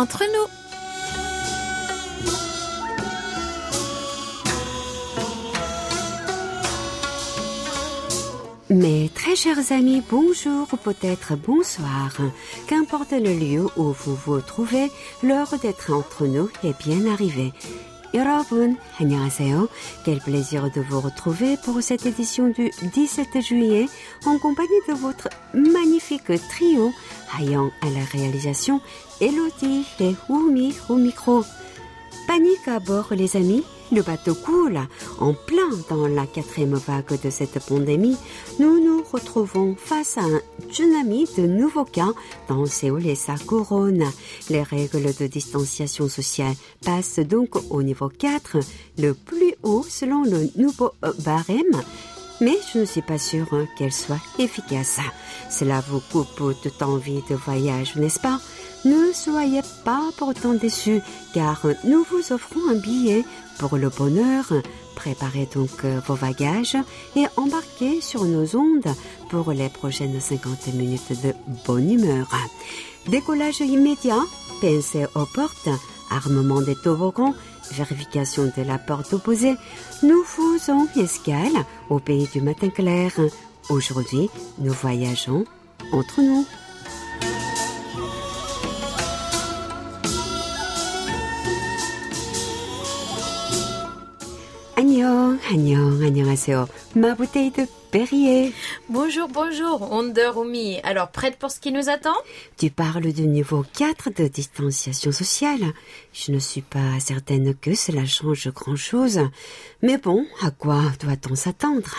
entre nous. Mes très chers amis, bonjour ou peut-être bonsoir. Qu'importe le lieu où vous vous trouvez, l'heure d'être entre nous est bien arrivée. 여러분, 안녕하세요. Quel plaisir de vous retrouver pour cette édition du 17 juillet en compagnie de votre magnifique trio ayant à la réalisation Elodie et Oumi au micro. Panique à bord, les amis. Le bateau coule. En plein dans la quatrième vague de cette pandémie, nous nous retrouvons face à un tsunami de nouveaux cas dans Séoul et sa couronne. Les règles de distanciation sociale passent donc au niveau 4, le plus haut selon le nouveau euh, barème mais je ne suis pas sûre qu'elle soit efficace. Cela vous coupe toute envie de voyage, n'est-ce pas? Ne soyez pas pourtant déçus, car nous vous offrons un billet pour le bonheur. Préparez donc vos bagages et embarquez sur nos ondes pour les prochaines 50 minutes de bonne humeur. Décollage immédiat, pensez aux portes, armement des toboggans, vérification de la porte opposée, nous faisons escale au pays du matin clair. Aujourd'hui, nous voyageons entre nous. 안녕, 안녕, 안녕하세요. Ma bouteille de Perrier. Bonjour, bonjour, Wonder Oumi. Alors, prête pour ce qui nous attend Tu parles du niveau 4 de distanciation sociale. Je ne suis pas certaine que cela change grand-chose. Mais bon, à quoi doit-on s'attendre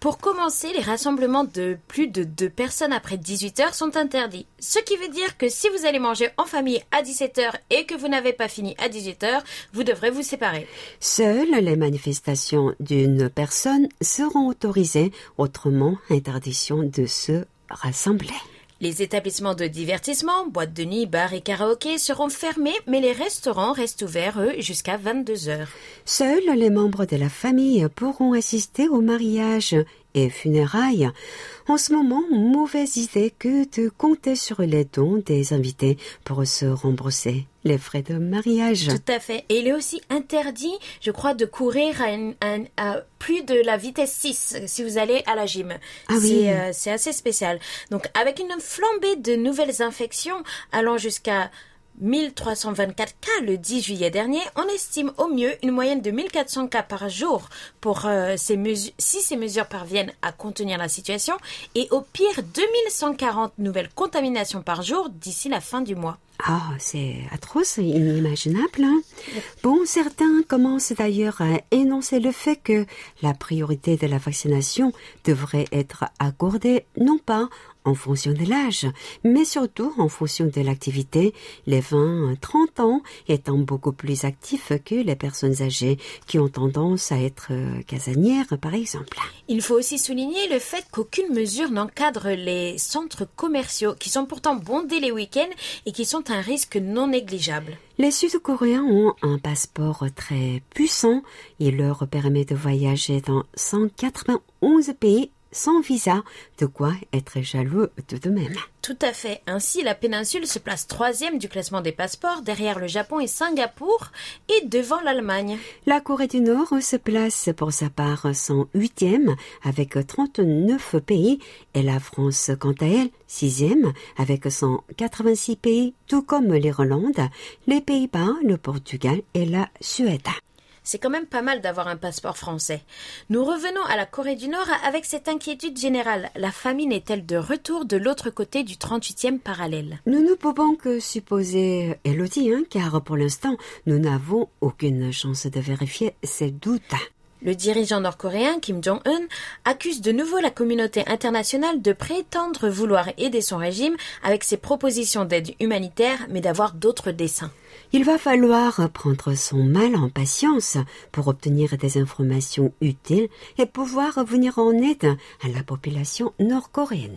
Pour commencer, les rassemblements de plus de deux personnes après 18 heures sont interdits. Ce qui veut dire que si vous allez manger en famille à 17 heures et que vous n'avez pas fini à 18 heures, vous devrez vous séparer. Seules les manifestations d'une personne seront autorisées, autrement interdiction de se rassembler. Les établissements de divertissement, boîtes de nuit, bars et karaokés seront fermés, mais les restaurants restent ouverts, eux, jusqu'à 22 heures. Seuls les membres de la famille pourront assister au mariage et funérailles. En ce moment, mauvaise idée que de compter sur les dons des invités pour se rembourser les frais de mariage. Tout à fait. Et il est aussi interdit, je crois, de courir à, une- à- à plus de la vitesse 6 si vous allez à la gym. Ah oui. Euh, c'est assez spécial. Donc, avec une flambée de nouvelles infections allant jusqu'à 1324 cas le 10 juillet dernier, on estime au mieux une moyenne de 1400 cas par jour pour euh, ces si ces mesures parviennent à contenir la situation, et au pire 2140 nouvelles contaminations par jour d'ici la fin du mois. Ah, c'est atroce, inimaginable. hein. Bon, certains commencent d'ailleurs à énoncer le fait que la priorité de la vaccination devrait être accordée non pas en fonction de l'âge, mais surtout en fonction de l'activité, les 20-30 ans étant beaucoup plus actifs que les personnes âgées qui ont tendance à être euh, casanières, par exemple. Il faut aussi souligner le fait qu'aucune mesure n'encadre les centres commerciaux qui sont pourtant bondés les week-ends et qui sont un risque non négligeable. Les Sud-Coréens ont un passeport très puissant. Il leur permet de voyager dans 191 pays sans visa, de quoi être jaloux tout de même. Tout à fait. Ainsi, la péninsule se place troisième du classement des passeports derrière le Japon et Singapour et devant l'Allemagne. La Corée du Nord se place pour sa part 108e avec 39 pays et la France, quant à elle, 6e avec 186 pays, tout comme l'Irlande, les Pays-Bas, le Portugal et la Suède. C'est quand même pas mal d'avoir un passeport français. Nous revenons à la Corée du Nord avec cette inquiétude générale. La famine est-elle de retour de l'autre côté du 38e parallèle? Nous ne pouvons que supposer Elodie, hein, car pour l'instant, nous n'avons aucune chance de vérifier ces doutes. Le dirigeant nord-coréen Kim Jong-un accuse de nouveau la communauté internationale de prétendre vouloir aider son régime avec ses propositions d'aide humanitaire, mais d'avoir d'autres desseins. Il va falloir prendre son mal en patience pour obtenir des informations utiles et pouvoir venir en aide à la population nord-coréenne.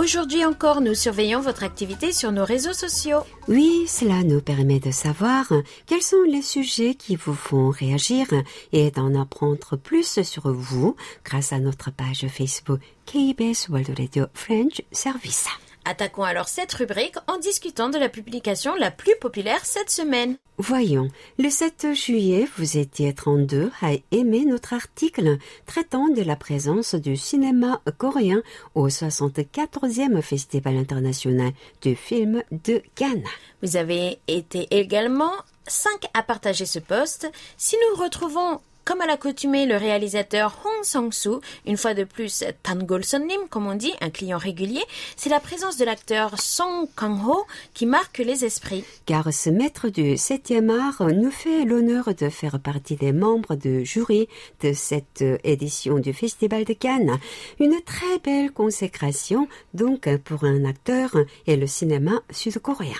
Aujourd'hui encore, nous surveillons votre activité sur nos réseaux sociaux. Oui, cela nous permet de savoir quels sont les sujets qui vous font réagir et d'en apprendre plus sur vous grâce à notre page Facebook KBS World Radio French Service. Attaquons alors cette rubrique en discutant de la publication la plus populaire cette semaine. Voyons, le 7 juillet, vous étiez 32 à aimer notre article traitant de la présence du cinéma coréen au 64e Festival international du film de Cannes. Vous avez été également 5 à partager ce post. Si nous retrouvons comme à l'accoutumée, le réalisateur Hong Sang-soo, une fois de plus Tangol Sonnim, comme on dit, un client régulier, c'est la présence de l'acteur Song Kang-ho qui marque les esprits. Car ce maître du 7e art nous fait l'honneur de faire partie des membres de jury de cette édition du Festival de Cannes. Une très belle consécration donc pour un acteur et le cinéma sud-coréen.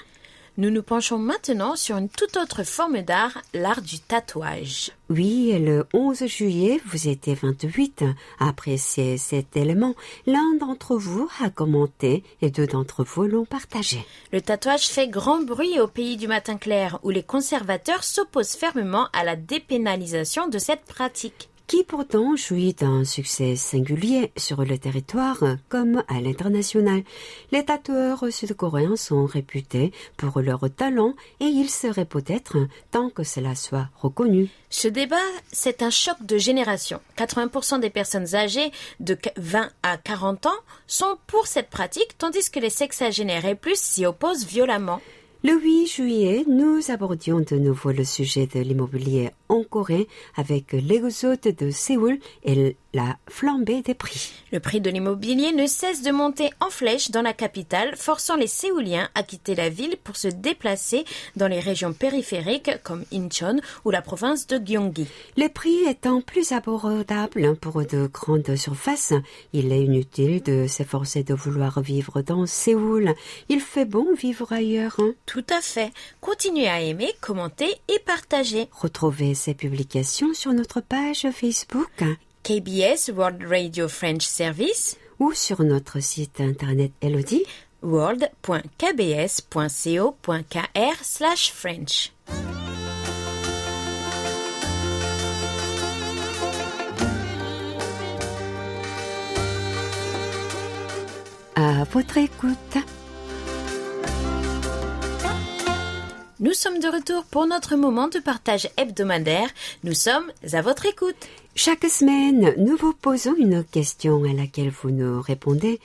Nous nous penchons maintenant sur une toute autre forme d'art, l'art du tatouage. Oui, le 11 juillet, vous étiez 28 à apprécier cet élément. L'un d'entre vous a commenté et deux d'entre vous l'ont partagé. Le tatouage fait grand bruit au pays du matin clair, où les conservateurs s'opposent fermement à la dépénalisation de cette pratique qui pourtant jouit d'un succès singulier sur le territoire comme à l'international. Les tatoueurs sud-coréens sont réputés pour leur talent et il serait peut-être temps que cela soit reconnu. Ce débat, c'est un choc de génération. 80% des personnes âgées de 20 à 40 ans sont pour cette pratique, tandis que les sexagénaires et plus s'y opposent violemment. Le 8 juillet, nous abordions de nouveau le sujet de l'immobilier en Corée avec l'exode de Séoul et la flambée des prix. Le prix de l'immobilier ne cesse de monter en flèche dans la capitale, forçant les Séouliens à quitter la ville pour se déplacer dans les régions périphériques comme Incheon ou la province de Gyeonggi. Les prix étant plus abordables pour de grandes surfaces, il est inutile de s'efforcer de vouloir vivre dans Séoul. Il fait bon vivre ailleurs. Hein. Tout à fait. Continuez à aimer, commenter et partager. Retrouvez ces publications sur notre page Facebook KBS World Radio French Service ou sur notre site internet Elodie world.kbs.co.kr slash French. À votre écoute. Nous sommes de retour pour notre moment de partage hebdomadaire. Nous sommes à votre écoute. Chaque semaine, nous vous posons une question à laquelle vous nous répondez.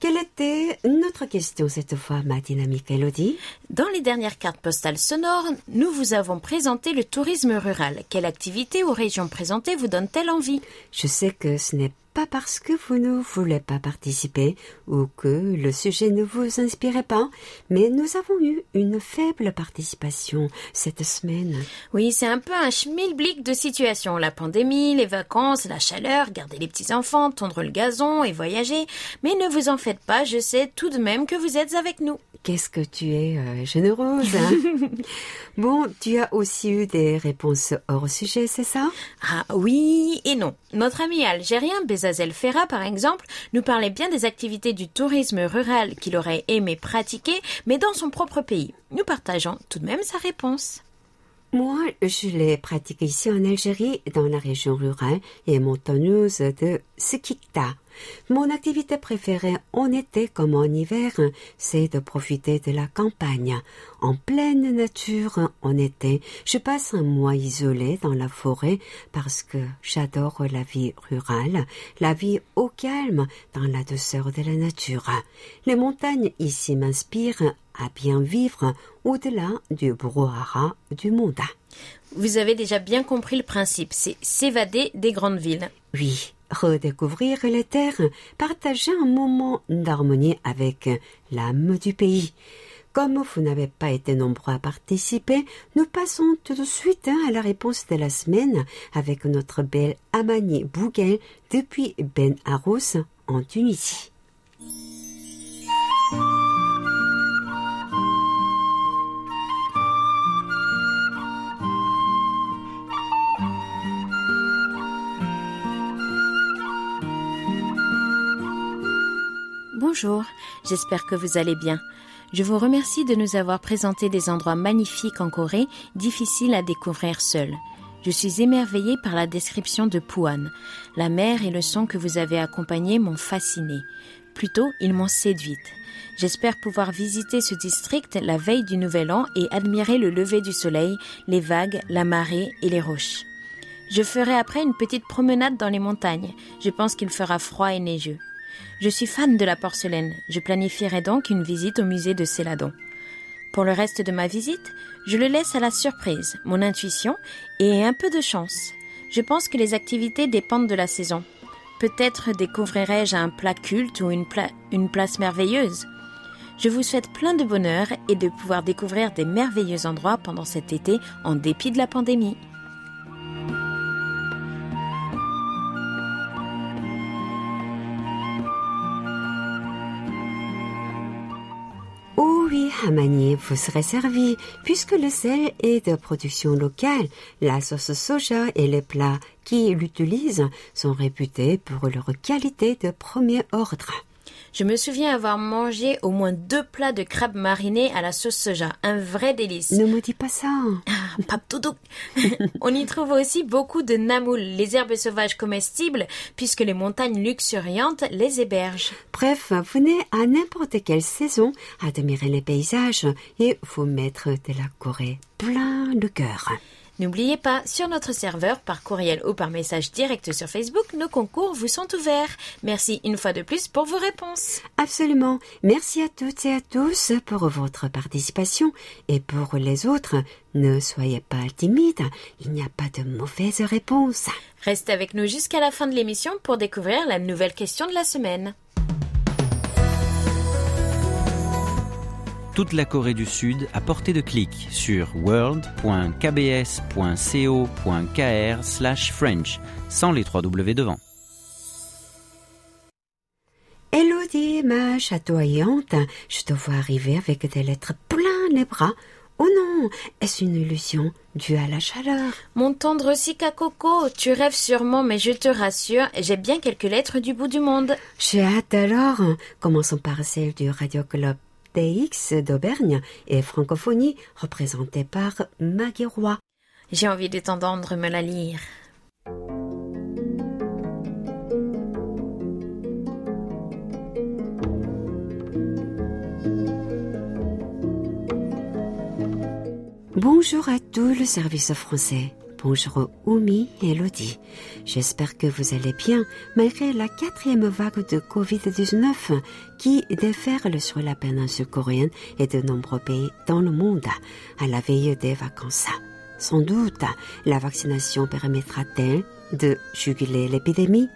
Quelle était notre question cette fois, ma dynamique Elodie Dans les dernières cartes postales sonores, nous vous avons présenté le tourisme rural. Quelle activité ou région présentée vous donne-t-elle envie? Je sais que ce n'est pas parce que vous ne voulez pas participer ou que le sujet ne vous inspirait pas, mais nous avons eu une faible participation cette semaine. Oui, c'est un peu un schmilblick de situation. La pandémie, les vacances, la chaleur, garder les petits-enfants, tondre le gazon et voyager. Mais ne vous en faites pas, je sais tout de même que vous êtes avec nous. Qu'est-ce que tu es euh, généreuse. Hein bon, tu as aussi eu des réponses hors sujet, c'est ça? Ah oui et non. Notre ami algérien Bezazel Ferra, par exemple, nous parlait bien des activités du tourisme rural qu'il aurait aimé pratiquer, mais dans son propre pays. Nous partageons tout de même sa réponse. Moi, je l'ai pratiqué ici en Algérie, dans la région rurale et montagneuse de Sekikta. Mon activité préférée en été comme en hiver, c'est de profiter de la campagne. En pleine nature, en été, je passe un mois isolé dans la forêt parce que j'adore la vie rurale, la vie au calme, dans la douceur de la nature. Les montagnes ici m'inspirent à bien vivre au-delà du brouhaha du monde. Vous avez déjà bien compris le principe, c'est s'évader des grandes villes. Oui, redécouvrir les terres, partager un moment d'harmonie avec l'âme du pays. Comme vous n'avez pas été nombreux à participer, nous passons tout de suite hein, à la réponse de la semaine avec notre belle Amani Bouguel depuis Ben Arous en Tunisie. Bonjour, j'espère que vous allez bien. Je vous remercie de nous avoir présenté des endroits magnifiques en Corée, difficiles à découvrir seuls. Je suis émerveillée par la description de Puan. La mer et le son que vous avez accompagné m'ont fascinée. Plutôt, ils m'ont séduite. J'espère pouvoir visiter ce district la veille du Nouvel An et admirer le lever du soleil, les vagues, la marée et les roches. Je ferai après une petite promenade dans les montagnes. Je pense qu'il fera froid et neigeux. Je suis fan de la porcelaine. Je planifierai donc une visite au musée de Céladon. Pour le reste de ma visite, je le laisse à la surprise, mon intuition et un peu de chance. Je pense que les activités dépendent de la saison. Peut-être découvrirai-je un plat culte ou une, une place merveilleuse. Je vous souhaite plein de bonheur et de pouvoir découvrir des merveilleux endroits pendant cet été en dépit de la pandémie. Oui, Hamani vous serez servi, puisque le sel est de production locale. La sauce soja et les plats qui l'utilisent sont réputés pour leur qualité de premier ordre. Je me souviens avoir mangé au moins deux plats de crabes marinés à la sauce soja. Un vrai délice. Ne me dis pas ça. Ah, On y trouve aussi beaucoup de namoul, les herbes sauvages comestibles, puisque les montagnes luxuriantes les hébergent. Bref, venez à n'importe quelle saison admirer les paysages et vous mettre de la Corée plein le cœur. N'oubliez pas, sur notre serveur, par courriel ou par message direct sur Facebook, nos concours vous sont ouverts. Merci une fois de plus pour vos réponses. Absolument. Merci à toutes et à tous pour votre participation. Et pour les autres, ne soyez pas timides. Il n'y a pas de mauvaise réponse. Restez avec nous jusqu'à la fin de l'émission pour découvrir la nouvelle question de la semaine. Toute la Corée du Sud à portée de clic sur world.kbs.co.kr/french sans les trois W devant. Elodie, ma chatoyante, je te vois arriver avec des lettres plein les bras. Oh non, est-ce une illusion due à la chaleur? Mon tendre Sika Coco, tu rêves sûrement, mais je te rassure, j'ai bien quelques lettres du bout du monde. J'ai hâte alors. Commençons par celle du Radio Club TX d'Aubergne et francophonie représentée par Maggie Roy. J'ai envie de t'entendre me la lire. Bonjour à tout le service français. Bonjour Oumi et Elodie. J'espère que vous allez bien malgré la quatrième vague de Covid-19 qui déferle sur la péninsule coréenne et de nombreux pays dans le monde à la veille des vacances. Sans doute, la vaccination permettra-t-elle de juguler l'épidémie?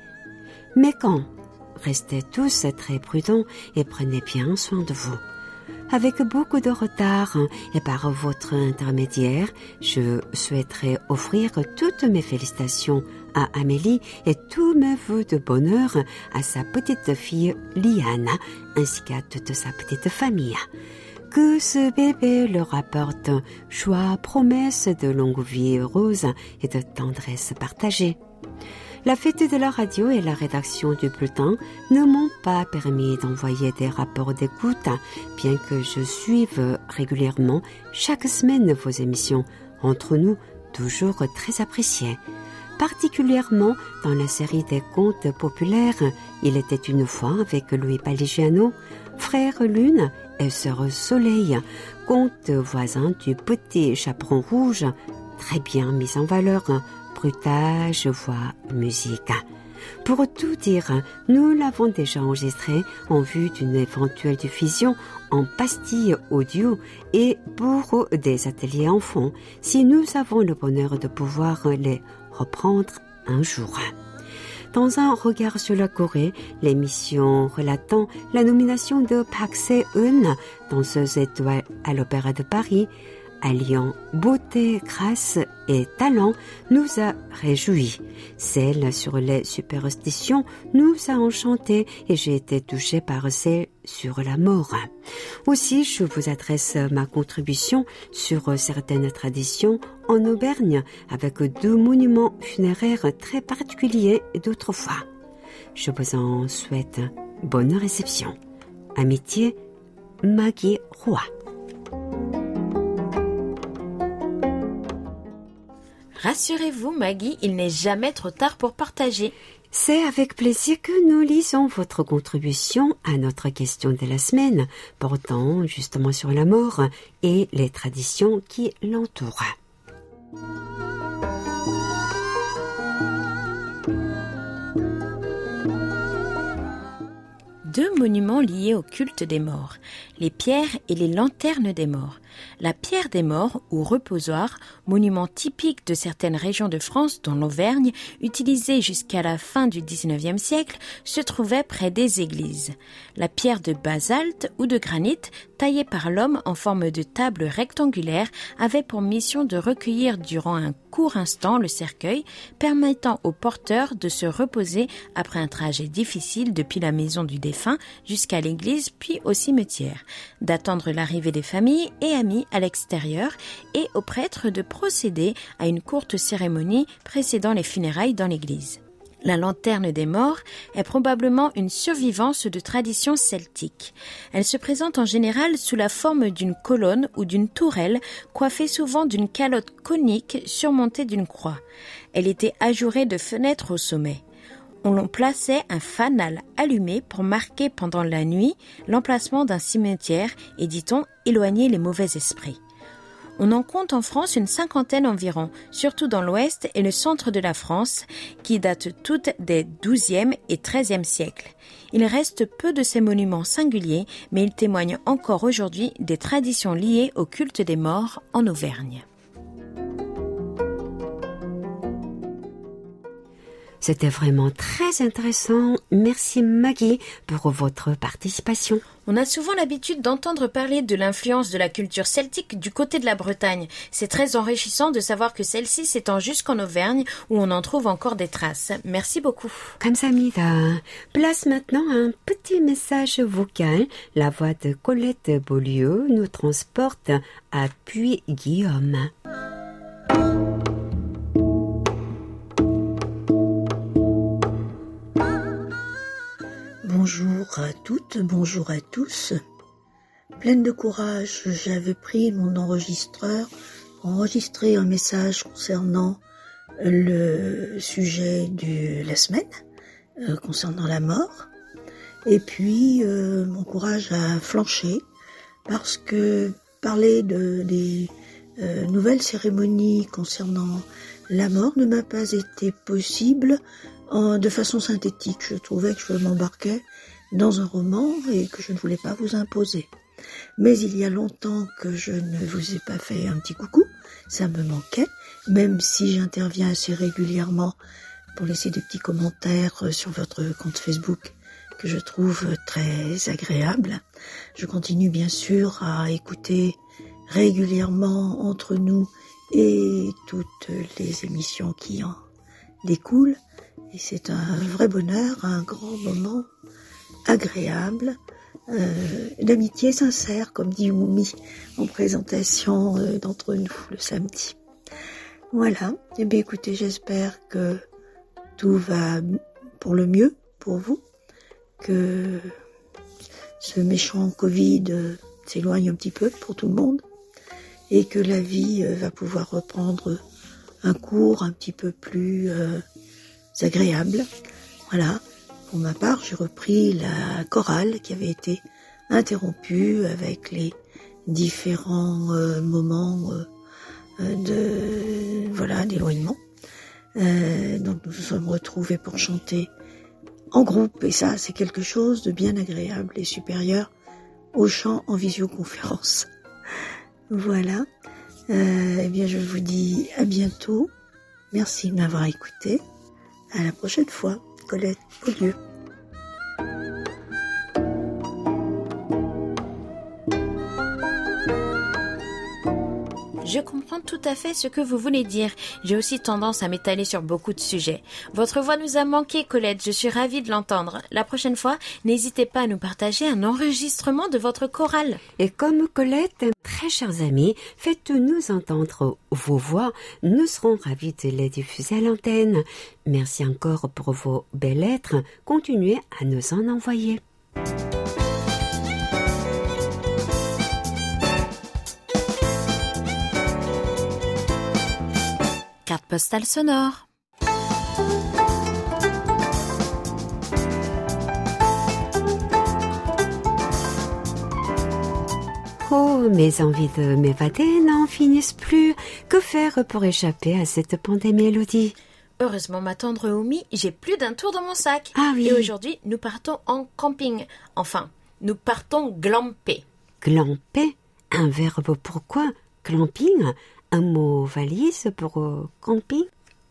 Mais quand? Restez tous très prudents et prenez bien soin de vous. Avec beaucoup de retard et par votre intermédiaire, je souhaiterais offrir toutes mes félicitations à Amélie et tous mes voeux de bonheur à sa petite fille Liana ainsi qu'à toute sa petite famille. Que ce bébé leur apporte joie, promesse de longue vie heureuse et de tendresse partagée. La fête de la radio et la rédaction du bulletin ne m'ont pas permis d'envoyer des rapports d'écoute, bien que je suive régulièrement chaque semaine vos émissions, entre nous toujours très appréciées. Particulièrement dans la série des contes populaires, il était une fois avec Louis Paligiano, frère Lune et sœur Soleil, contes voisins du petit chaperon rouge, très bien mis en valeur bruitage, voix, musique. Pour tout dire, nous l'avons déjà enregistré en vue d'une éventuelle diffusion en pastille audio et pour des ateliers enfants si nous avons le bonheur de pouvoir les reprendre un jour. Dans un regard sur la Corée, l'émission relatant la nomination de Park Se-eun, danseuse étoile à l'Opéra de Paris, alliant beauté, grâce et talent, nous a réjouis. Celle sur les superstitions nous a enchantés et j'ai été touchée par celle sur la mort. Aussi, je vous adresse ma contribution sur certaines traditions en Auvergne avec deux monuments funéraires très particuliers d'autrefois. Je vous en souhaite bonne réception. Amitié, Maggie Roy. Rassurez-vous, Maggie, il n'est jamais trop tard pour partager. C'est avec plaisir que nous lisons votre contribution à notre question de la semaine, portant justement sur la mort et les traditions qui l'entourent. deux monuments liés au culte des morts, les pierres et les lanternes des morts. La pierre des morts, ou reposoir, monument typique de certaines régions de France, dont l'Auvergne, utilisé jusqu'à la fin du XIXe siècle, se trouvait près des églises. La pierre de basalte ou de granit, taillée par l'homme en forme de table rectangulaire, avait pour mission de recueillir durant un court instant le cercueil, permettant au porteur de se reposer après un trajet difficile depuis la maison du défunt jusqu'à l'église puis au cimetière, d'attendre l'arrivée des familles et à l'extérieur et aux prêtres de procéder à une courte cérémonie précédant les funérailles dans l'église. La lanterne des morts est probablement une survivance de tradition celtique. Elle se présente en général sous la forme d'une colonne ou d'une tourelle coiffée souvent d'une calotte conique surmontée d'une croix. Elle était ajourée de fenêtres au sommet. On plaçait un fanal allumé pour marquer pendant la nuit l'emplacement d'un cimetière et, dit-on, éloigner les mauvais esprits. On en compte en France une cinquantaine environ, surtout dans l'ouest et le centre de la France, qui datent toutes des XIIe et XIIIe siècles. Il reste peu de ces monuments singuliers, mais ils témoignent encore aujourd'hui des traditions liées au culte des morts en Auvergne. C'était vraiment très intéressant. Merci Maggie pour votre participation. On a souvent l'habitude d'entendre parler de l'influence de la culture celtique du côté de la Bretagne. C'est très enrichissant de savoir que celle-ci s'étend jusqu'en Auvergne où on en trouve encore des traces. Merci beaucoup. Kamsamida. Place maintenant un petit message vocal. La voix de Colette Beaulieu nous transporte à Puy-Guillaume. Bonjour à toutes, bonjour à tous. Pleine de courage, j'avais pris mon enregistreur pour enregistrer un message concernant le sujet de la semaine, euh, concernant la mort. Et puis, euh, mon courage a flanché parce que parler de, des euh, nouvelles cérémonies concernant la mort ne m'a pas été possible de façon synthétique. Je trouvais que je m'embarquais dans un roman et que je ne voulais pas vous imposer. Mais il y a longtemps que je ne vous ai pas fait un petit coucou, ça me manquait, même si j'interviens assez régulièrement pour laisser des petits commentaires sur votre compte Facebook que je trouve très agréable. Je continue bien sûr à écouter régulièrement entre nous et toutes les émissions qui en découlent. Et c'est un vrai bonheur, un grand moment agréable, euh, d'amitié sincère, comme dit Moumi en présentation euh, d'entre nous le samedi. Voilà. Eh bien, écoutez, j'espère que tout va pour le mieux pour vous, que ce méchant Covid euh, s'éloigne un petit peu pour tout le monde et que la vie va pouvoir reprendre un cours un petit peu plus agréable. Voilà. Pour ma part, j'ai repris la chorale qui avait été interrompue avec les différents euh, moments euh, de voilà d'éloignement. Euh, donc nous nous sommes retrouvés pour chanter en groupe et ça c'est quelque chose de bien agréable et supérieur au chant en visioconférence. voilà. eh bien je vous dis à bientôt. Merci de m'avoir écouté. À la prochaine fois, Colette Beaulieu. Je comprends tout à fait ce que vous voulez dire. J'ai aussi tendance à m'étaler sur beaucoup de sujets. Votre voix nous a manqué, Colette. Je suis ravie de l'entendre. La prochaine fois, n'hésitez pas à nous partager un enregistrement de votre chorale. Et comme Colette, très chers amis, faites-nous entendre vos voix. Nous serons ravis de les diffuser à l'antenne. Merci encore pour vos belles lettres. Continuez à nous en envoyer. Postale sonore. Oh, mes envies de m'évader n'en finissent plus. Que faire pour échapper à cette pandémie, Elodie? Heureusement, ma tendre Oumi, j'ai plus d'un tour dans mon sac. Ah oui. Et aujourd'hui, nous partons en camping. Enfin, nous partons glamper. Glamper? Un verbe pourquoi? Glamping? Un mot valise pour euh, camping?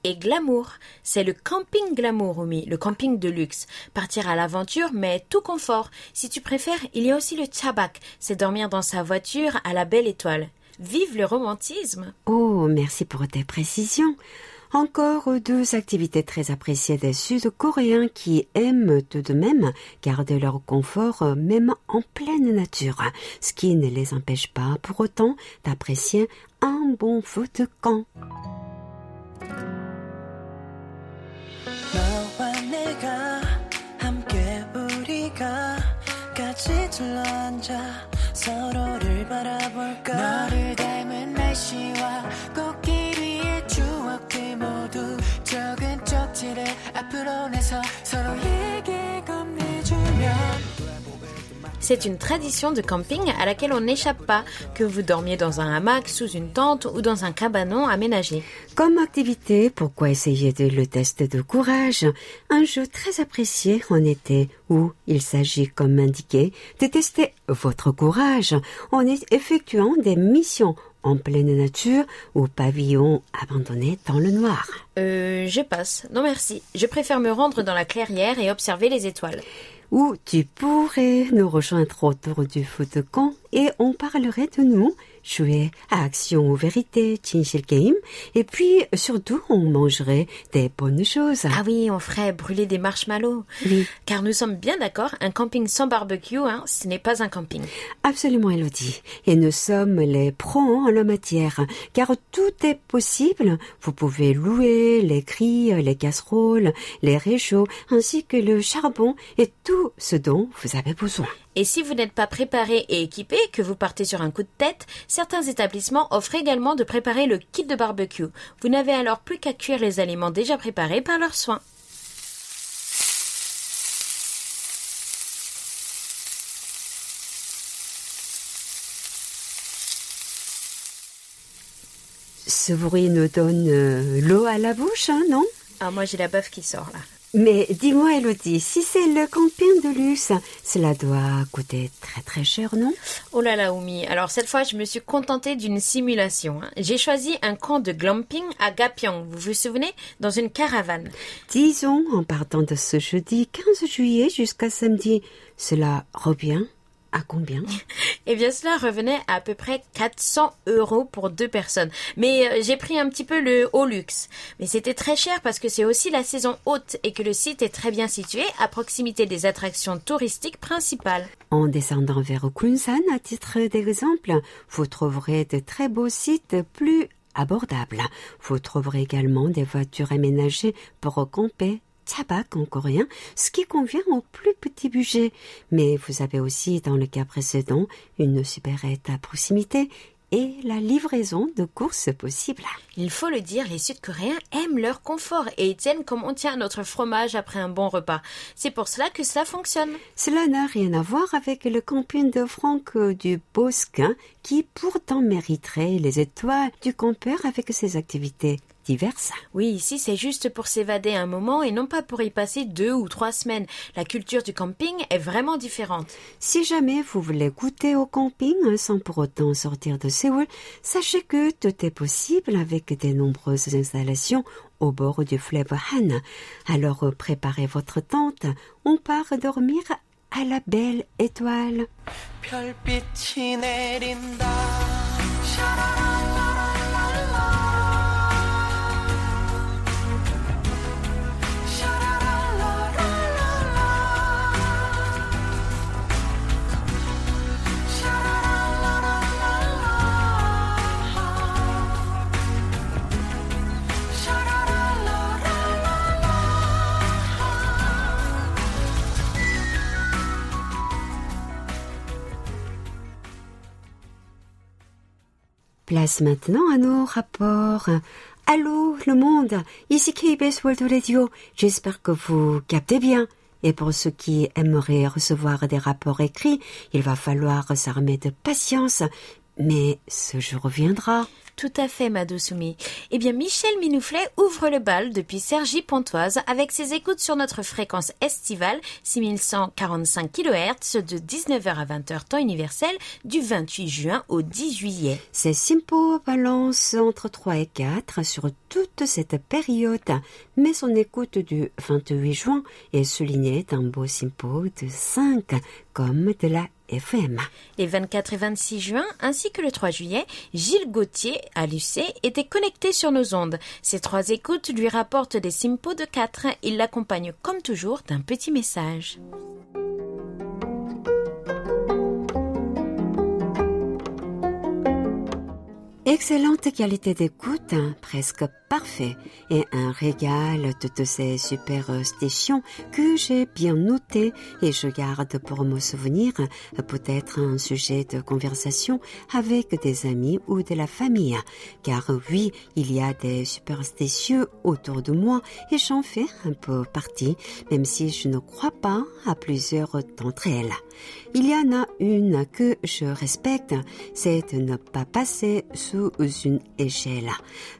Et glamour, c'est le camping glamour, Oumi, le camping de luxe. Partir à l'aventure, mais tout confort. Si tu préfères, il y a aussi le tchabak, c'est dormir dans sa voiture à la belle étoile. Vive le romantisme Oh, merci pour tes précisions. Encore deux activités très appréciées des Sud-Coréens qui aiment tout de même garder leur confort euh, même en pleine nature, ce qui ne les empêche pas pour autant d'apprécier un bon feu de camp. 너와 내가 함께 우리가 같이 둘러앉아 서로를 바라볼까 너를 닮은 날씨와 C'est une tradition de camping à laquelle on n'échappe pas, que vous dormiez dans un hamac, sous une tente ou dans un cabanon aménagé. Comme activité, pourquoi essayer de le test de courage? Un jeu très apprécié en été où il s'agit, comme indiqué, de tester votre courage en effectuant des missions en pleine nature ou pavillon abandonné dans le noir. Euh, je passe. Non merci. Je préfère me rendre dans la clairière et observer les étoiles. Où tu pourrais nous rejoindre autour du feu de camp et on parlerait de nous, jouer à action ou vérité, Chinchil Game, et puis surtout on mangerait des bonnes choses. Ah oui, on ferait brûler des marshmallows. Oui. Car nous sommes bien d'accord, un camping sans barbecue, hein, ce n'est pas un camping. Absolument, Elodie. Et nous sommes les pros en la matière, car tout est possible. Vous pouvez louer les grilles, les casseroles, les réchauds, ainsi que le charbon et tout ce dont vous avez besoin. Et si vous n'êtes pas préparé et équipé, que vous partez sur un coup de tête, certains établissements offrent également de préparer le kit de barbecue. Vous n'avez alors plus qu'à cuire les aliments déjà préparés par leurs soins. Ce bruit nous donne euh, l'eau à la bouche, hein, non? Ah, moi j'ai la baffe qui sort là. Mais dis-moi, Elodie, si c'est le camping de luxe, cela doit coûter très très cher, non? Oh là là, Oumi. Alors cette fois, je me suis contentée d'une simulation. hein. J'ai choisi un camp de glamping à Gapyeong. Vous vous souvenez? Dans une caravane. Disons, en partant de ce jeudi 15 juillet jusqu'à samedi, cela revient à combien Eh bien, cela revenait à, à peu près 400 euros pour deux personnes. Mais euh, j'ai pris un petit peu le haut luxe. Mais c'était très cher parce que c'est aussi la saison haute et que le site est très bien situé à proximité des attractions touristiques principales. En descendant vers Kunsan, à titre d'exemple, vous trouverez de très beaux sites plus abordables. Vous trouverez également des voitures aménagées pour camper. En coréen, ce qui convient au plus petit budget. Mais vous avez aussi, dans le cas précédent, une supérette à proximité et la livraison de courses possible. Il faut le dire, les Sud-Coréens aiment leur confort et ils tiennent comme on tient notre fromage après un bon repas. C'est pour cela que cela fonctionne. Cela n'a rien à voir avec le camping de Franck du Bosquin qui pourtant mériterait les étoiles du campeur avec ses activités diverses. Oui, ici c'est juste pour s'évader un moment et non pas pour y passer deux ou trois semaines. La culture du camping est vraiment différente. Si jamais vous voulez goûter au camping sans pour autant sortir de Séoul, sachez que tout est possible avec de nombreuses installations au bord du fleuve Han. Alors préparez votre tente, on part dormir à la belle étoile. Place maintenant à nos rapports. Allô, le monde, ici KBS World Radio. J'espère que vous captez bien. Et pour ceux qui aimeraient recevoir des rapports écrits, il va falloir s'armer de patience. Mais ce jour viendra. Tout à fait, Madosumi. Eh bien, Michel Minouflet ouvre le bal depuis Sergi Pontoise avec ses écoutes sur notre fréquence estivale 6145 kHz de 19h à 20h temps universel du 28 juin au 10 juillet. C'est Simpo balance entre 3 et 4 sur toute cette période, mais son écoute du 28 juin est soulignée d'un beau Simpo de 5 comme de la FM. Les 24 et 26 juin ainsi que le 3 juillet, Gilles Gauthier à était connecté sur nos ondes. Ces trois écoutes lui rapportent des simpos de 4. Il l'accompagne comme toujours d'un petit message. Excellente qualité d'écoute, hein, presque parfait, et un régal de ces superstitions que j'ai bien notées et je garde pour me souvenir peut-être un sujet de conversation avec des amis ou de la famille. Car oui, il y a des superstitieux autour de moi et j'en fais un peu partie, même si je ne crois pas à plusieurs d'entre elles. Il y en a une que je respecte, c'est de ne pas passer sous une échelle.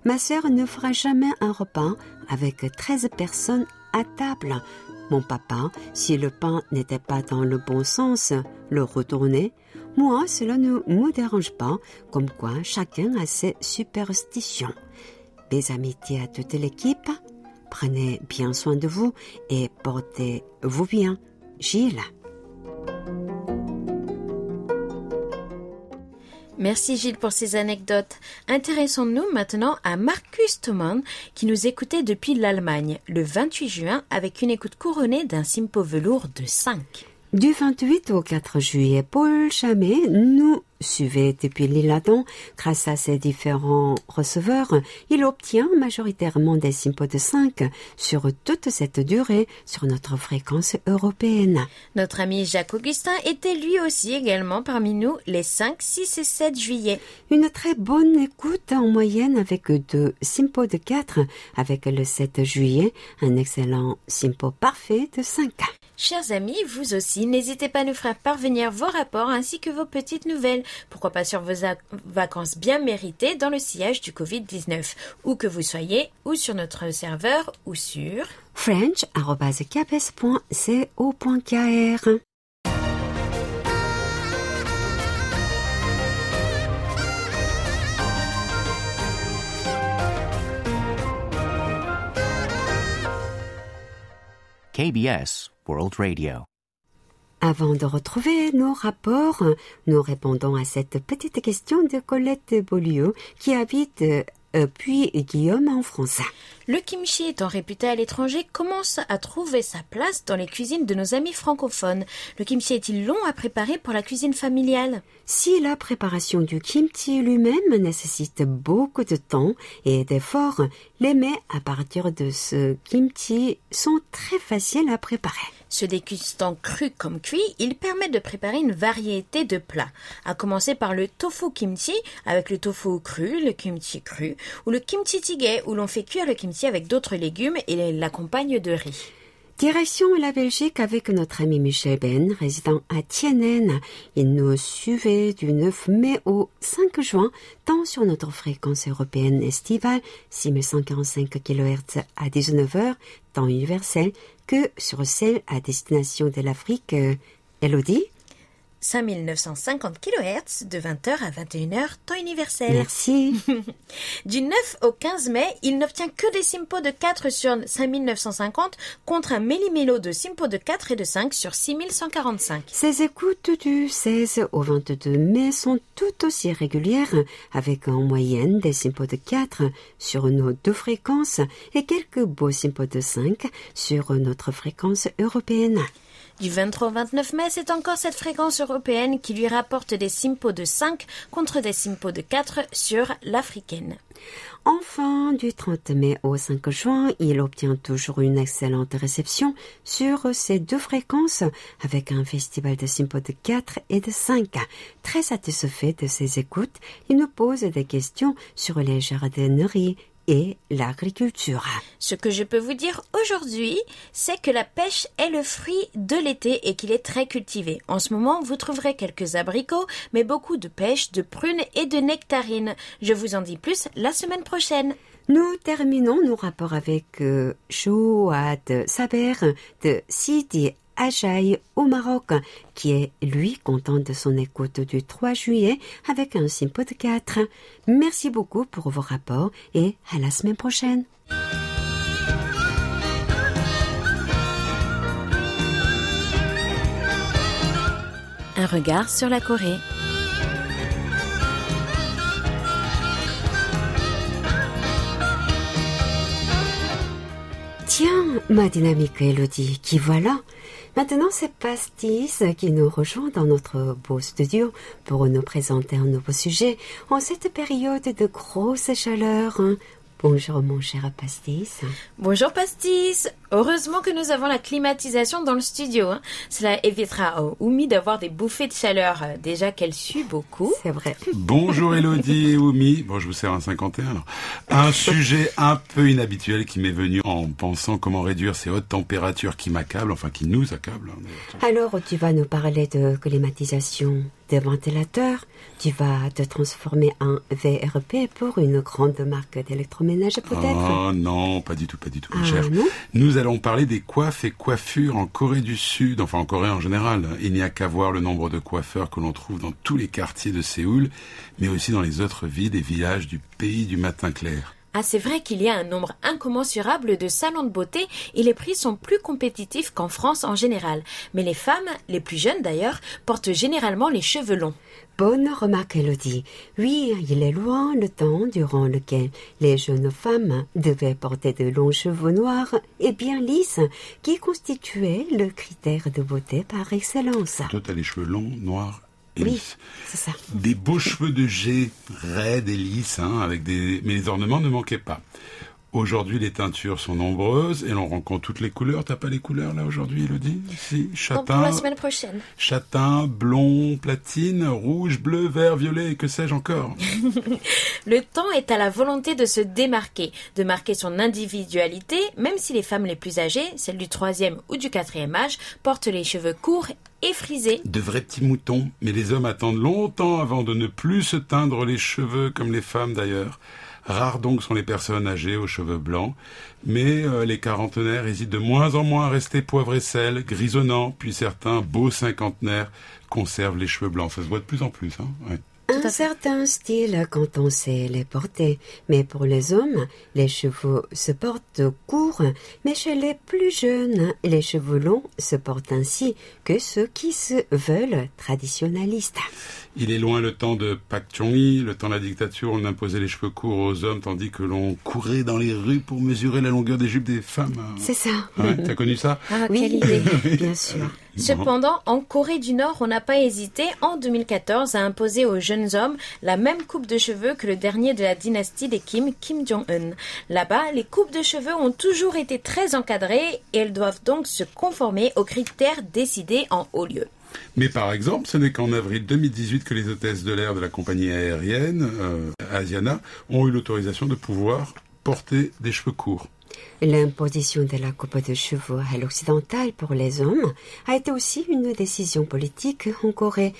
Ma sœur ne jamais un repas avec 13 personnes à table. Mon papa, si le pain n'était pas dans le bon sens, le retournait. Moi, cela ne me dérange pas, comme quoi chacun a ses superstitions. Mes amitiés à toute l'équipe, prenez bien soin de vous et portez-vous bien. Gilles. Merci Gilles pour ces anecdotes. Intéressons-nous maintenant à Marcus Thoman qui nous écoutait depuis l'Allemagne le 28 juin avec une écoute couronnée d'un simpo velours de 5. Du 28 au 4 juillet, Paul Chamet nous suivait depuis l'île Adam. Grâce à ses différents receveurs, il obtient majoritairement des simpos de 5 sur toute cette durée sur notre fréquence européenne. Notre ami Jacques Augustin était lui aussi également parmi nous les 5, 6 et 7 juillet. Une très bonne écoute en moyenne avec deux simpos de 4 avec le 7 juillet, un excellent simpo parfait de 5. Chers amis, vous aussi, n'hésitez pas à nous faire parvenir vos rapports ainsi que vos petites nouvelles. Pourquoi pas sur vos vacances bien méritées dans le sillage du Covid-19. Où que vous soyez, ou sur notre serveur, ou sur french.capes.co.kr. KBS World Radio. Avant de retrouver nos rapports, nous répondons à cette petite question de Colette Beaulieu qui habite euh, puis Guillaume en France. Le kimchi étant réputé à l'étranger commence à trouver sa place dans les cuisines de nos amis francophones. Le kimchi est-il long à préparer pour la cuisine familiale? Si la préparation du kimchi lui-même nécessite beaucoup de temps et d'efforts, les mets à partir de ce kimchi sont très faciles à préparer. Se dégustant cru comme cuit, il permet de préparer une variété de plats, à commencer par le tofu kimchi avec le tofu cru, le kimchi cru, ou le kimchi jjigae où l'on fait cuire le kimchi avec d'autres légumes et l'accompagne de riz. Direction la Belgique avec notre ami Michel Ben, résident à Tienen. Il nous suivait du 9 mai au 5 juin, tant sur notre fréquence européenne estivale, 6145 kHz à 19h, temps universel, que sur celle à destination de l'Afrique. Euh, Elodie 5950 kHz de 20h à 21h, temps universel. Merci. du 9 au 15 mai, il n'obtient que des simpos de 4 sur 5950 contre un méli-mélo de simpos de 4 et de 5 sur 6145. Ces écoutes du 16 au 22 mai sont tout aussi régulières avec en moyenne des simpos de 4 sur nos deux fréquences et quelques beaux simpos de 5 sur notre fréquence européenne. Du 23 au 29 mai, c'est encore cette fréquence européenne qui lui rapporte des simpos de 5 contre des simpos de 4 sur l'africaine. Enfin, du 30 mai au 5 juin, il obtient toujours une excellente réception sur ces deux fréquences avec un festival de simpos de 4 et de 5. Très satisfait de ses écoutes, il nous pose des questions sur les jardineries et l'agriculture. Ce que je peux vous dire aujourd'hui, c'est que la pêche est le fruit de l'été et qu'il est très cultivé. En ce moment, vous trouverez quelques abricots, mais beaucoup de pêche, de prunes et de nectarines. Je vous en dis plus la semaine prochaine. Nous terminons nos rapports avec euh, Chouad Saber de Sidi Ajaï au Maroc, qui est, lui, content de son écoute du 3 juillet avec un simpo de 4. Merci beaucoup pour vos rapports et à la semaine prochaine. Un regard sur la Corée. Tiens, ma dynamique Elodie, qui voilà. Maintenant, c'est Pastis qui nous rejoint dans notre beau studio pour nous présenter un nouveau sujet en cette période de grosse chaleur. Bonjour mon cher Pastis. Bonjour Pastis. Heureusement que nous avons la climatisation dans le studio. hein. Cela évitera à Oumi d'avoir des bouffées de chaleur. Déjà qu'elle sue beaucoup. C'est vrai. Bonjour Elodie et Oumi. Bon, je vous sers un 51 alors. Un sujet un peu inhabituel qui m'est venu en pensant comment réduire ces hautes températures qui m'accablent, enfin qui nous accablent. hein. Alors, tu vas nous parler de climatisation des ventilateurs. Tu vas te transformer en VRP pour une grande marque d'électroménager peut-être? Oh non, pas du tout, pas du tout, Ah, cher. Nous allons parler des coiffes et coiffures en Corée du Sud, enfin en Corée en général. Il n'y a qu'à voir le nombre de coiffeurs que l'on trouve dans tous les quartiers de Séoul, mais aussi dans les autres villes et villages du pays du matin clair. Ah, c'est vrai qu'il y a un nombre incommensurable de salons de beauté et les prix sont plus compétitifs qu'en France en général. Mais les femmes, les plus jeunes d'ailleurs, portent généralement les cheveux longs. Bonne remarque, Elodie. Oui, il est loin le temps durant lequel les jeunes femmes devaient porter de longs cheveux noirs et bien lisses, qui constituaient le critère de beauté par excellence. Toi, t'as les cheveux longs, noirs et Oui, lisses. c'est ça. Des beaux cheveux de jet, raides et lisses, hein, avec des... mais les ornements ne manquaient pas. Aujourd'hui, les teintures sont nombreuses et l'on rencontre toutes les couleurs. T'as pas les couleurs là aujourd'hui, Elodie? Si, châtain, pour la semaine prochaine. châtain, blond, platine, rouge, bleu, vert, violet et que sais-je encore? Le temps est à la volonté de se démarquer, de marquer son individualité, même si les femmes les plus âgées, celles du troisième ou du quatrième âge, portent les cheveux courts De vrais petits moutons, mais les hommes attendent longtemps avant de ne plus se teindre les cheveux comme les femmes d'ailleurs. Rares donc sont les personnes âgées aux cheveux blancs, mais euh, les quarantenaires hésitent de moins en moins à rester poivre et sel, grisonnants, puis certains beaux cinquantenaires conservent les cheveux blancs. Ça se voit de plus en plus. Hein. Un certain style quand on sait les porter, mais pour les hommes, les cheveux se portent courts, mais chez les plus jeunes, les cheveux longs se portent ainsi que ceux qui se veulent traditionnalistes. Il est loin le temps de Pak Chung-hee, le temps de la dictature, où on imposait les cheveux courts aux hommes, tandis que l'on courait dans les rues pour mesurer la longueur des jupes des femmes. C'est ça. Ouais, T'as connu ça? Ah, Oui, quelle idée. bien sûr. Cependant, en Corée du Nord, on n'a pas hésité en 2014 à imposer aux jeunes hommes la même coupe de cheveux que le dernier de la dynastie des Kim, Kim Jong-un. Là-bas, les coupes de cheveux ont toujours été très encadrées et elles doivent donc se conformer aux critères décidés en haut lieu. Mais par exemple, ce n'est qu'en avril 2018 que les hôtesses de l'air de la compagnie aérienne euh, Asiana ont eu l'autorisation de pouvoir porter des cheveux courts. L'imposition de la coupe de cheveux à l'occidental pour les hommes a été aussi une décision politique en Corée.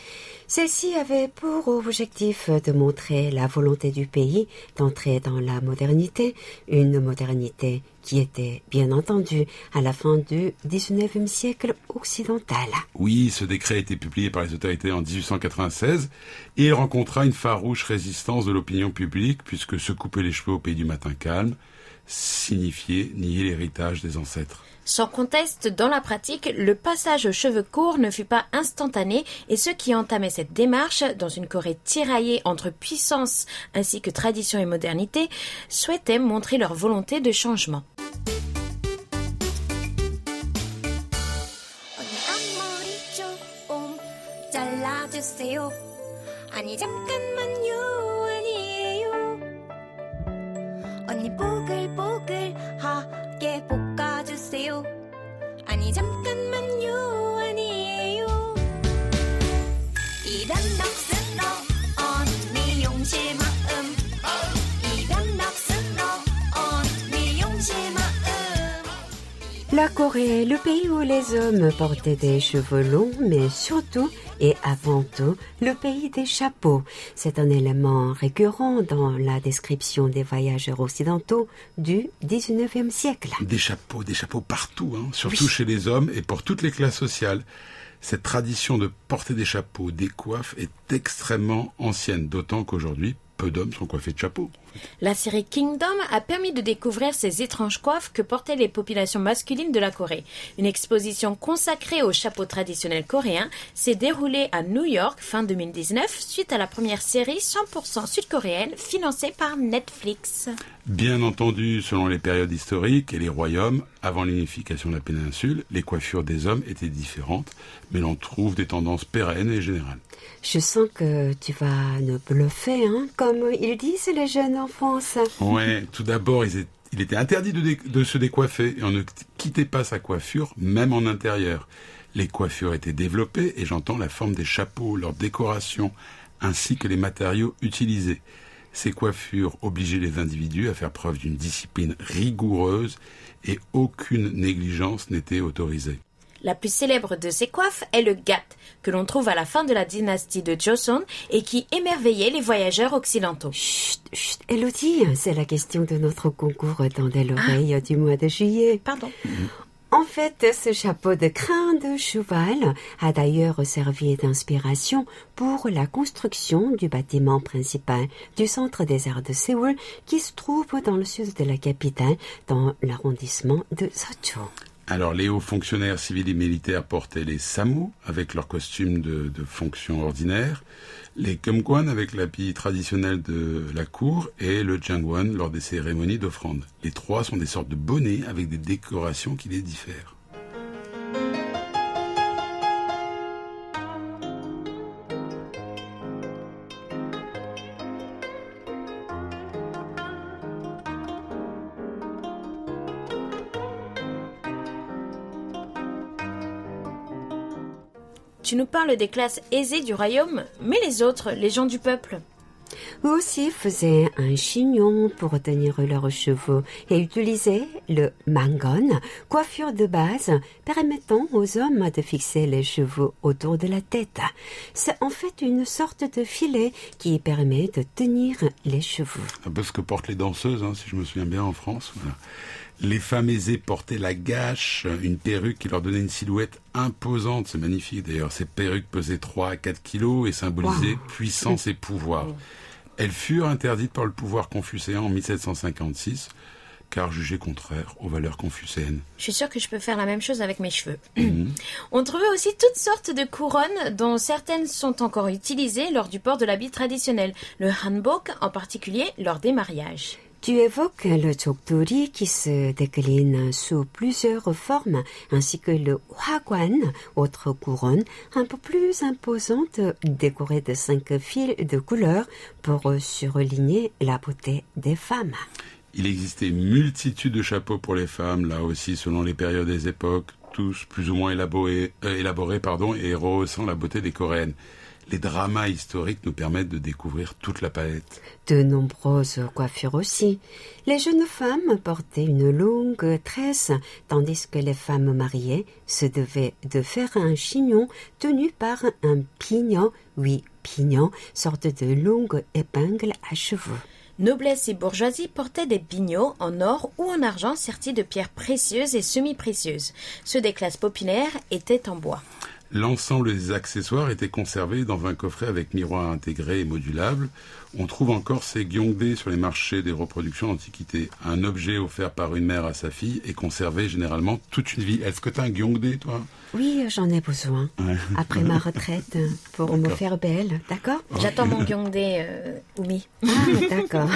Celle-ci avait pour objectif de montrer la volonté du pays d'entrer dans la modernité, une modernité qui était bien entendu à la fin du XIXe siècle occidental. Oui, ce décret a été publié par les autorités en 1896 et il rencontra une farouche résistance de l'opinion publique puisque se couper les cheveux au pays du matin calme signifiait nier l'héritage des ancêtres. Sans conteste, dans la pratique, le passage aux cheveux courts ne fut pas instantané et ceux qui entamaient cette démarche, dans une Corée tiraillée entre puissance ainsi que tradition et modernité, souhaitaient montrer leur volonté de changement. 언니 뽀글뽀글 하게 볶아주세요. 아니 잠깐만요 아니에요. 이런 넋으 La Corée, le pays où les hommes portaient des cheveux longs, mais surtout et avant tout, le pays des chapeaux. C'est un élément récurrent dans la description des voyageurs occidentaux du 19e siècle. Des chapeaux, des chapeaux partout, hein, surtout chez les hommes et pour toutes les classes sociales. Cette tradition de porter des chapeaux, des coiffes est extrêmement ancienne, d'autant qu'aujourd'hui, peu d'hommes sont coiffés de chapeaux. La série Kingdom a permis de découvrir ces étranges coiffes que portaient les populations masculines de la Corée. Une exposition consacrée aux chapeaux traditionnels coréens s'est déroulée à New York fin 2019 suite à la première série 100% sud-coréenne financée par Netflix. Bien entendu, selon les périodes historiques et les royaumes, avant l'unification de la péninsule, les coiffures des hommes étaient différentes, mais l'on trouve des tendances pérennes et générales. Je sens que tu vas nous bluffer, hein, comme ils disent les jeunes en France. Ouais, tout d'abord, il était interdit de se décoiffer et on ne quittait pas sa coiffure, même en intérieur. Les coiffures étaient développées et j'entends la forme des chapeaux, leur décoration, ainsi que les matériaux utilisés. Ces coiffures obligeaient les individus à faire preuve d'une discipline rigoureuse et aucune négligence n'était autorisée. La plus célèbre de ces coiffes est le gat, que l'on trouve à la fin de la dynastie de Joseon et qui émerveillait les voyageurs occidentaux. Chut, chut, Elodie, c'est la question de notre concours dans des l'oreille du mois de juillet. Pardon. En fait, ce chapeau de crin de cheval a d'ailleurs servi d'inspiration pour la construction du bâtiment principal du Centre des Arts de Séoul qui se trouve dans le sud de la capitale, dans l'arrondissement de Socho. Alors, les hauts fonctionnaires civils et militaires portaient les samu avec leur costume de, fonction ordinaire, les kumgwan avec l'habit traditionnel de la cour et le jangwan lors des cérémonies d'offrande. Les trois sont des sortes de bonnets avec des décorations qui les diffèrent. Parles des classes aisées du royaume, mais les autres, les gens du peuple. Aussi faisaient un chignon pour tenir leurs cheveux et utilisaient le mangon, coiffure de base permettant aux hommes de fixer les cheveux autour de la tête. C'est en fait une sorte de filet qui permet de tenir les cheveux. Un peu ce que portent les danseuses, hein, si je me souviens bien, en France. Voilà. Les femmes aisées portaient la gâche, une perruque qui leur donnait une silhouette imposante. C'est magnifique d'ailleurs. Ces perruques pesaient 3 à 4 kilos et symbolisaient puissance et pouvoir. Elles furent interdites par le pouvoir confucéen en 1756, car jugées contraires aux valeurs confucéennes. Je suis sûre que je peux faire la même chose avec mes cheveux. On trouvait aussi toutes sortes de couronnes, dont certaines sont encore utilisées lors du port de l'habit traditionnel, le hanbok en particulier lors des mariages. Tu évoques le chokdori qui se décline sous plusieurs formes, ainsi que le hwagwan, autre couronne un peu plus imposante, décorée de cinq fils de couleurs pour surligner la beauté des femmes. Il existait multitude de chapeaux pour les femmes, là aussi selon les périodes et les époques, tous plus ou moins élaborés, euh, et rehaussant la beauté des Coréennes. Les dramas historiques nous permettent de découvrir toute la palette. De nombreuses coiffures aussi. Les jeunes femmes portaient une longue tresse, tandis que les femmes mariées se devaient de faire un chignon tenu par un pignon, oui, pignon, sorte de longue épingle à cheveux. Noblesse et bourgeoisie portaient des bignots en or ou en argent sertis de pierres précieuses et semi-précieuses. Ceux des classes populaires étaient en bois. L'ensemble des accessoires était conservé dans un coffret avec miroir intégré et modulable. On trouve encore ces gyeongdae sur les marchés des reproductions d'antiquité. Un objet offert par une mère à sa fille et conservé généralement toute une vie. Est-ce que tu as un gyeongdae, toi? Oui, j'en ai besoin. Après ma retraite, pour me faire belle, d'accord J'attends mon gyeongdae, euh, Oumi. Ah, d'accord.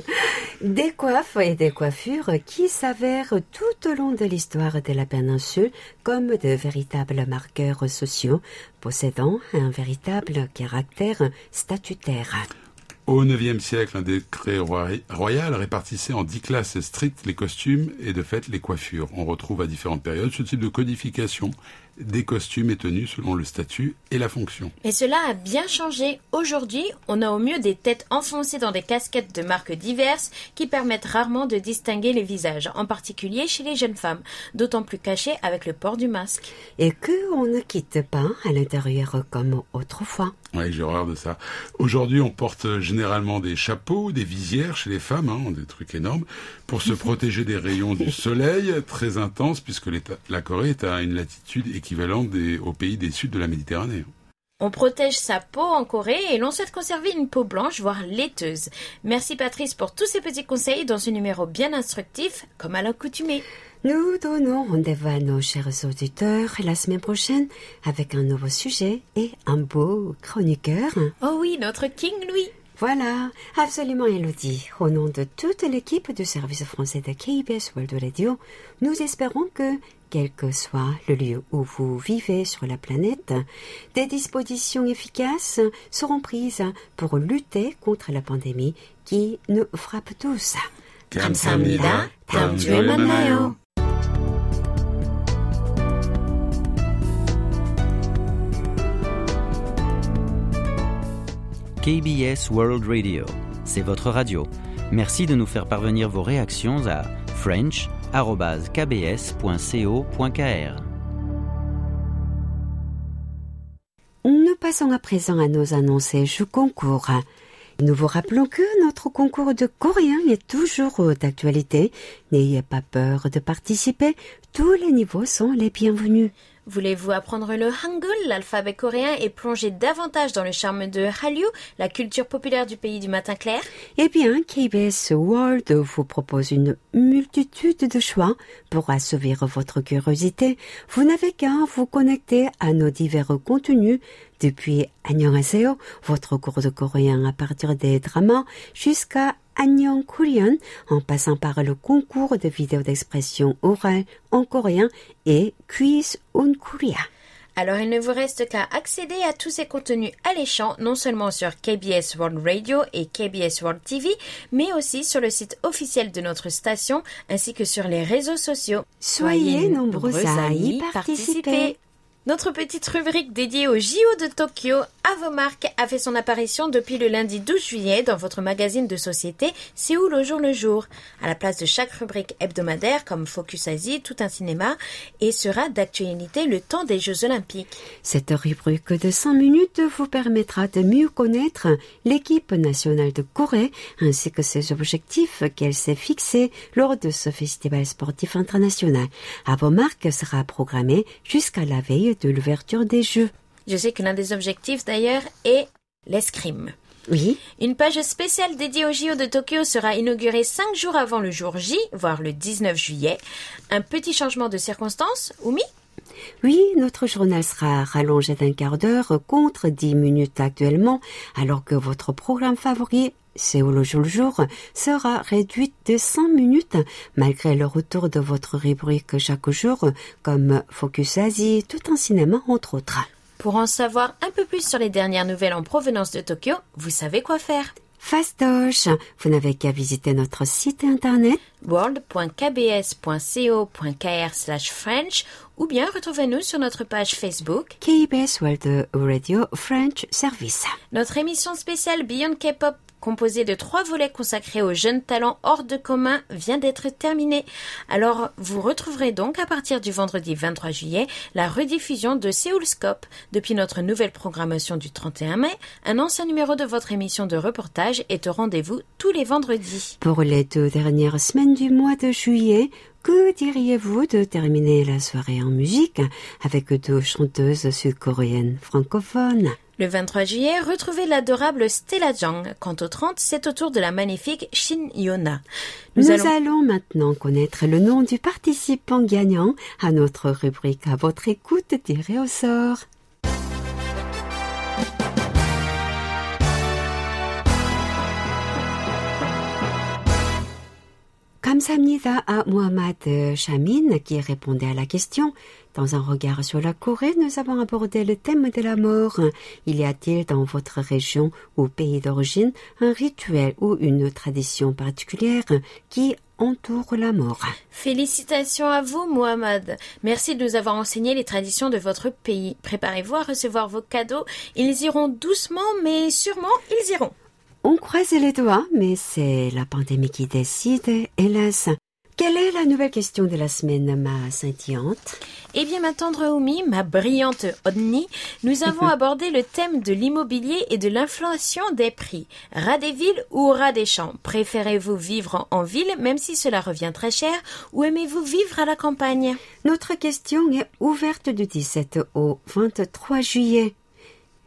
des coiffes et des coiffures qui s'avèrent tout au long de l'histoire de la péninsule comme de véritables marqueurs sociaux possédant un véritable caractère statutaire. Au IXe siècle, un décret royal répartissait en dix classes strictes les costumes et de fait les coiffures. On retrouve à différentes périodes ce type de codification. Des costumes et tenues selon le statut et la fonction. Mais cela a bien changé. Aujourd'hui, on a au mieux des têtes enfoncées dans des casquettes de marques diverses qui permettent rarement de distinguer les visages, en particulier chez les jeunes femmes, d'autant plus cachées avec le port du masque. Et que on ne quitte pas à l'intérieur comme autrefois. Ouais, j'ai horreur de ça. Aujourd'hui, on porte généralement des chapeaux, des visières chez les femmes, hein, des trucs énormes, pour se protéger des rayons du soleil très intenses, puisque la Corée est à une latitude équivalente des, aux pays des suds de la Méditerranée. On protège sa peau en Corée et l'on souhaite conserver une peau blanche, voire laiteuse. Merci Patrice pour tous ces petits conseils dans ce numéro bien instructif, comme à l'accoutumée. Nous donnons rendez-vous à nos chers auditeurs la semaine prochaine avec un nouveau sujet et un beau chroniqueur. Oh oui, notre King Louis. Voilà, absolument Elodie. Au nom de toute l'équipe du service français de KBS World Radio, nous espérons que, quel que soit le lieu où vous vivez sur la planète, des dispositions efficaces seront prises pour lutter contre la pandémie qui nous frappe tous. KBS World Radio, c'est votre radio. Merci de nous faire parvenir vos réactions à French french.kbs.co.kr. Nous passons à présent à nos annoncés du concours. Nous vous rappelons que notre concours de coréen est toujours d'actualité. N'ayez pas peur de participer. Tous les niveaux sont les bienvenus. Voulez-vous apprendre le Hangul, l'alphabet coréen, et plonger davantage dans le charme de Hallyu, la culture populaire du pays du matin clair? Eh bien, KBS World vous propose une multitude de choix pour assouvir votre curiosité. Vous n'avez qu'à vous connecter à nos divers contenus depuis Annyeonghaseyo, votre cours de coréen à partir des dramas, jusqu'à Annyeong Korean, en passant par le concours de vidéos d'expression orale en coréen et Quiz on Korea. Alors il ne vous reste qu'à accéder à tous ces contenus alléchants, non seulement sur KBS World Radio et KBS World TV, mais aussi sur le site officiel de notre station, ainsi que sur les réseaux sociaux. Soyez nombreux à y participer. Notre petite rubrique dédiée au JO de Tokyo, marques, a fait son apparition depuis le lundi 12 juillet dans votre magazine de société Séoul au jour le jour, à la place de chaque rubrique hebdomadaire comme Focus Asie, Tout un cinéma, et sera d'actualité le temps des Jeux Olympiques. Cette rubrique de 100 minutes vous permettra de mieux connaître l'équipe nationale de Corée ainsi que ses objectifs qu'elle s'est fixés lors de ce festival sportif international. Marques sera programmé jusqu'à la veille de l'ouverture des Jeux. Je sais que l'un des objectifs d'ailleurs est l'escrime. Oui, Une page spéciale dédiée au JO de Tokyo sera inaugurée 5 jours avant le jour J, voire le 19 juillet. Un petit changement de circonstance, Oumi? Oui, notre journal sera rallongé d'un quart d'heure contre 10 minutes actuellement, alors que votre programme favori Séoul au jour le jour sera réduit de 5 minutes malgré le retour de votre rubrique chaque jour comme Focus Asie, tout un cinéma entre autres. Pour en savoir un peu plus sur les dernières nouvelles en provenance de Tokyo, vous savez quoi faire. Fastoche, vous n'avez qu'à visiter notre site internet world.kbs.co.kr slash French ou bien retrouvez-nous sur notre page Facebook. KBS World Radio French Service. Notre émission spéciale Beyond K-pop composée de trois volets consacrés aux jeunes talents hors de commun vient d'être terminée. Alors vous retrouverez donc à partir du vendredi 23 juillet la rediffusion de Seoul Scope depuis notre nouvelle programmation du 31 mai. Un ancien numéro de votre émission de reportage est au rendez-vous tous les vendredis. Pour les deux dernières semaines du mois de juillet, que diriez-vous de terminer la soirée en musique avec deux chanteuses sud-coréennes francophones? Le 23 juillet, retrouvez l'adorable Stella Jang. Quant au 30, c'est au tour de la magnifique Shin Yona. Nous, allons... maintenant connaître le nom du participant gagnant à notre rubrique à votre écoute tirée au sort. Kamsamnida à Mohamed Chamin qui répondait à la question? Dans un regard sur la Corée, nous avons abordé le thème de la mort. Il y a-t-il dans votre région ou pays d'origine un rituel ou une tradition particulière qui entoure la mort? Félicitations à vous, Mohamed. Merci de nous avoir enseigné les traditions de votre pays. Préparez-vous à recevoir vos cadeaux. Ils iront doucement, mais sûrement, ils iront. On croise les doigts, mais c'est la pandémie qui décide, hélas. Quelle est la nouvelle question de la semaine, ma scintillante? Eh bien, ma tendre Oumi, ma brillante Odni, nous avons abordé le thème de l'immobilier et de l'inflation des prix. Ras des villes ou ras des champs? Préférez-vous vivre en ville, même si cela revient très cher, ou aimez-vous vivre à la campagne? Notre question est ouverte du 17 au 23 juillet.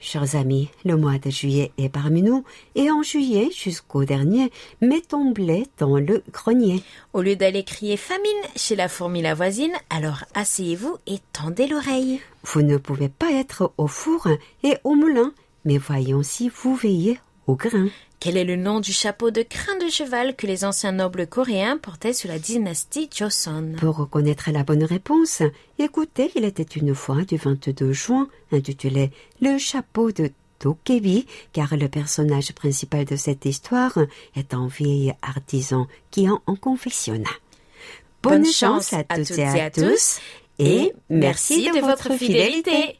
Chers amis, le mois de juillet est parmi nous et en juillet jusqu'au dernier, mettons blé dans le grenier. Au lieu d'aller crier famine chez la fourmi la voisine, alors asseyez-vous et tendez l'oreille. Vous ne pouvez pas être au four et au moulin, mais voyons si vous veillez au grain. Quel est le nom du chapeau de crin de cheval que les anciens nobles coréens portaient sous la dynastie Joseon? Pour reconnaître la bonne réponse, écoutez, il était une fois du 22 juin, intitulé Le chapeau de Dokebi, car le personnage principal de cette histoire est un vieil artisan qui en, en confectionne. Bonne, chance à, toutes et à tous, et merci de votre fidélité.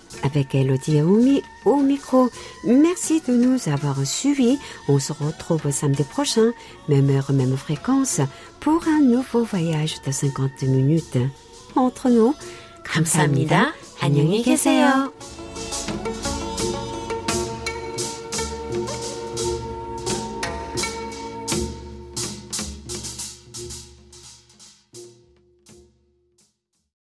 Avec Elodie et Oumi au micro. Merci de nous avoir suivis. On se retrouve samedi prochain, même heure, même fréquence, pour un nouveau voyage de 50 minutes. Entre nous, 감사합니다. 안녕히 계세요.